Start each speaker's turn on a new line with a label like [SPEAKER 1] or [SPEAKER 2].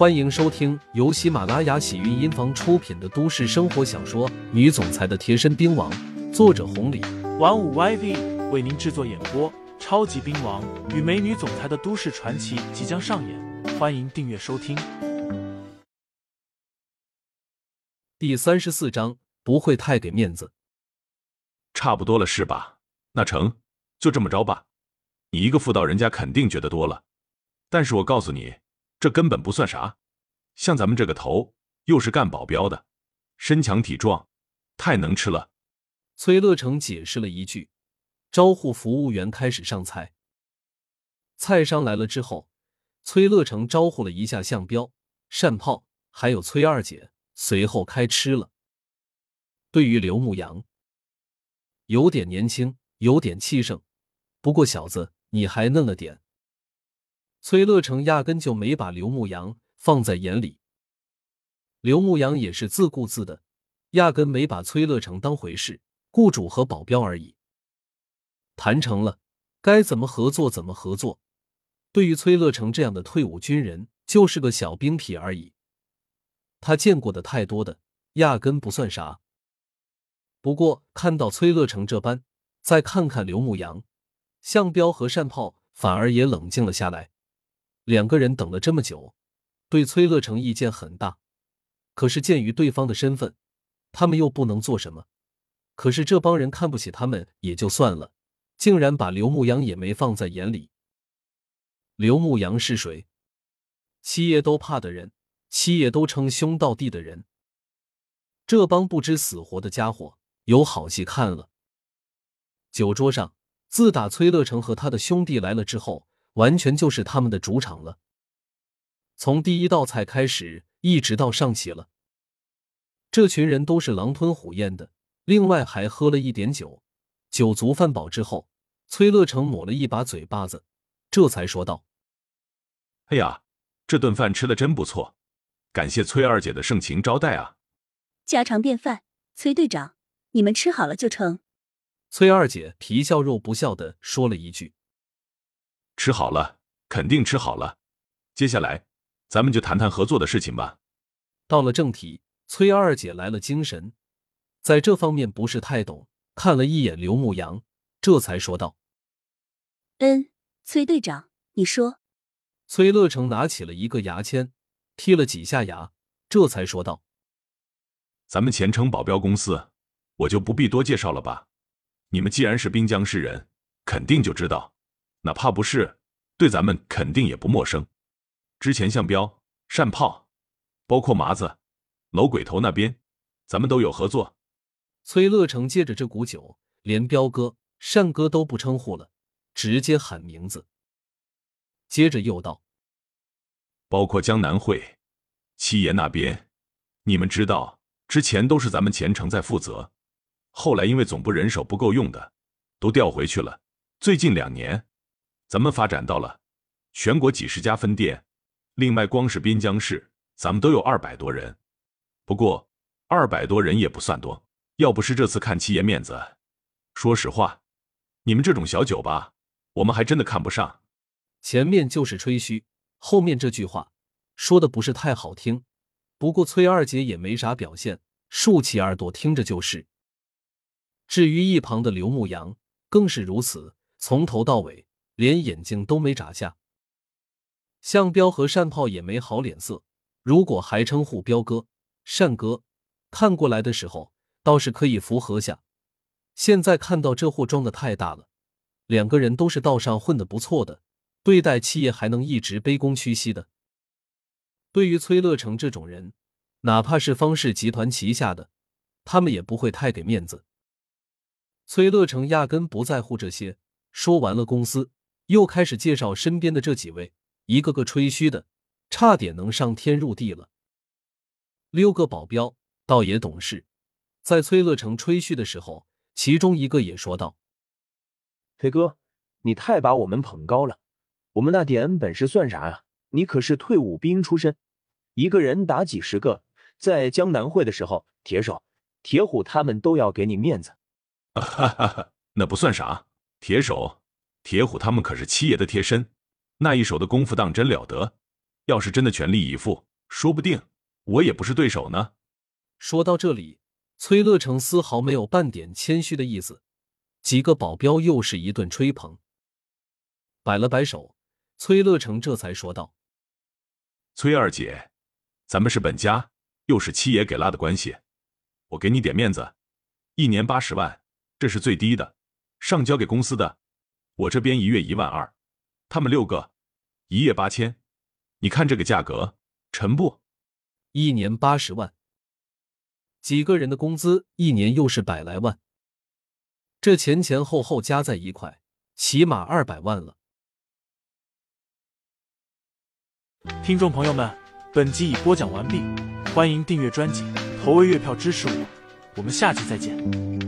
[SPEAKER 1] 欢迎收听由喜马拉雅喜韵音房出品的都市生活小说《女总裁的贴身兵王》，作者红礼，
[SPEAKER 2] 玩五 YV 为您制作演播。超级兵王与美女总裁的都市传奇即将上演，欢迎订阅收听。
[SPEAKER 1] 第三十四章，不会太给面子。
[SPEAKER 3] 差不多了是吧？那成，就这么着吧。你一个妇道人家肯定觉得多了，但是我告诉你，这根本不算啥。像咱们这个头，又是干保镖的，身强体壮，太能吃了。
[SPEAKER 1] 崔乐成解释了一句。招呼服务员开始上菜。菜上来了之后，崔乐成招呼了一下向彪、单炮，还有崔二姐，随后开吃了。对于刘牧阳，有点年轻，有点气盛，不过小子你还嫩了点。崔乐成压根就没把刘牧阳放在眼里。刘牧阳也是自顾自的，压根没把崔乐成当回事，雇主和保镖而已。谈成了，该怎么合作怎么合作。对于崔乐成这样的退伍军人，就是个小兵痞而已。他见过的太多的，压根不算啥。不过看到崔乐成这般，再看看刘牧阳、向彪和单炮，反而也冷静了下来。两个人等了这么久，对崔乐成意见很大。可是鉴于对方的身份，他们又不能做什么。可是这帮人看不起他们也就算了。竟然把刘牧阳也没放在眼里。刘牧阳是谁？七爷都怕的人，七爷都称兄道弟的人。这帮不知死活的家伙有好戏看了。酒桌上，自打崔乐成和他的兄弟来了之后，完全就是他们的主场了。从第一道菜开始，一直到上齐了，这群人都是狼吞虎咽的，另外还喝了一点酒。酒足饭饱之后。崔乐成抹了一把嘴巴子，这才说道：“
[SPEAKER 3] 哎呀，这顿饭吃的真不错，感谢崔二姐的盛情招待啊！
[SPEAKER 4] 家常便饭，崔队长，你们吃好了就成。”
[SPEAKER 1] 崔二姐皮笑肉不笑的说了一句：“
[SPEAKER 3] 吃好了，肯定吃好了。接下来，咱们就谈谈合作的事情吧。”
[SPEAKER 1] 到了正题，崔二姐来了精神，在这方面不是太懂，看了一眼刘牧阳，这才说道。
[SPEAKER 4] 嗯，崔队长，你说。
[SPEAKER 1] 崔乐成拿起了一个牙签，剔了几下牙，这才说道：“
[SPEAKER 3] 咱们前程保镖公司，我就不必多介绍了吧？你们既然是滨江市人，肯定就知道，哪怕不是，对咱们肯定也不陌生。之前向彪、单炮，包括麻子、楼鬼头那边，咱们都有合作。”
[SPEAKER 1] 崔乐成借着这股酒，连彪哥、单哥都不称呼了。直接喊名字，接着又道：“
[SPEAKER 3] 包括江南会、七爷那边，你们知道，之前都是咱们前程在负责，后来因为总部人手不够用的，都调回去了。最近两年，咱们发展到了全国几十家分店，另外光是滨江市，咱们都有二百多人。不过二百多人也不算多，要不是这次看七爷面子，说实话，你们这种小酒吧。”我们还真的看不上，
[SPEAKER 1] 前面就是吹嘘，后面这句话说的不是太好听。不过崔二姐也没啥表现，竖起耳朵听着就是。至于一旁的刘牧阳更是如此，从头到尾连眼睛都没眨下。向彪和单炮也没好脸色，如果还称呼彪哥、单哥，看过来的时候倒是可以符合下，现在看到这货装的太大了。两个人都是道上混的不错的，对待七爷还能一直卑躬屈膝的。对于崔乐成这种人，哪怕是方氏集团旗下的，他们也不会太给面子。崔乐成压根不在乎这些，说完了公司，又开始介绍身边的这几位，一个个吹嘘的，差点能上天入地了。六个保镖倒也懂事，在崔乐成吹嘘的时候，其中一个也说道。
[SPEAKER 5] 飞哥，你太把我们捧高了，我们那点本事算啥呀？你可是退伍兵出身，一个人打几十个，在江南会的时候，铁手、铁虎他们都要给你面子。
[SPEAKER 3] 哈哈哈，那不算啥，铁手、铁虎他们可是七爷的贴身，那一手的功夫当真了得。要是真的全力以赴，说不定我也不是对手呢。
[SPEAKER 1] 说到这里，崔乐成丝毫没有半点谦虚的意思。几个保镖又是一顿吹捧，摆了摆手，崔乐成这才说道：“
[SPEAKER 3] 崔二姐，咱们是本家，又是七爷给拉的关系，我给你点面子，一年八十万，这是最低的，上交给公司的。我这边一月一万二，他们六个，一夜八千，你看这个价格，沉不？
[SPEAKER 1] 一年八十万，几个人的工资一年又是百来万。”这前前后后加在一块，起码二百万了。
[SPEAKER 2] 听众朋友们，本集已播讲完毕，欢迎订阅专辑，投喂月票支持我，我们下期再见。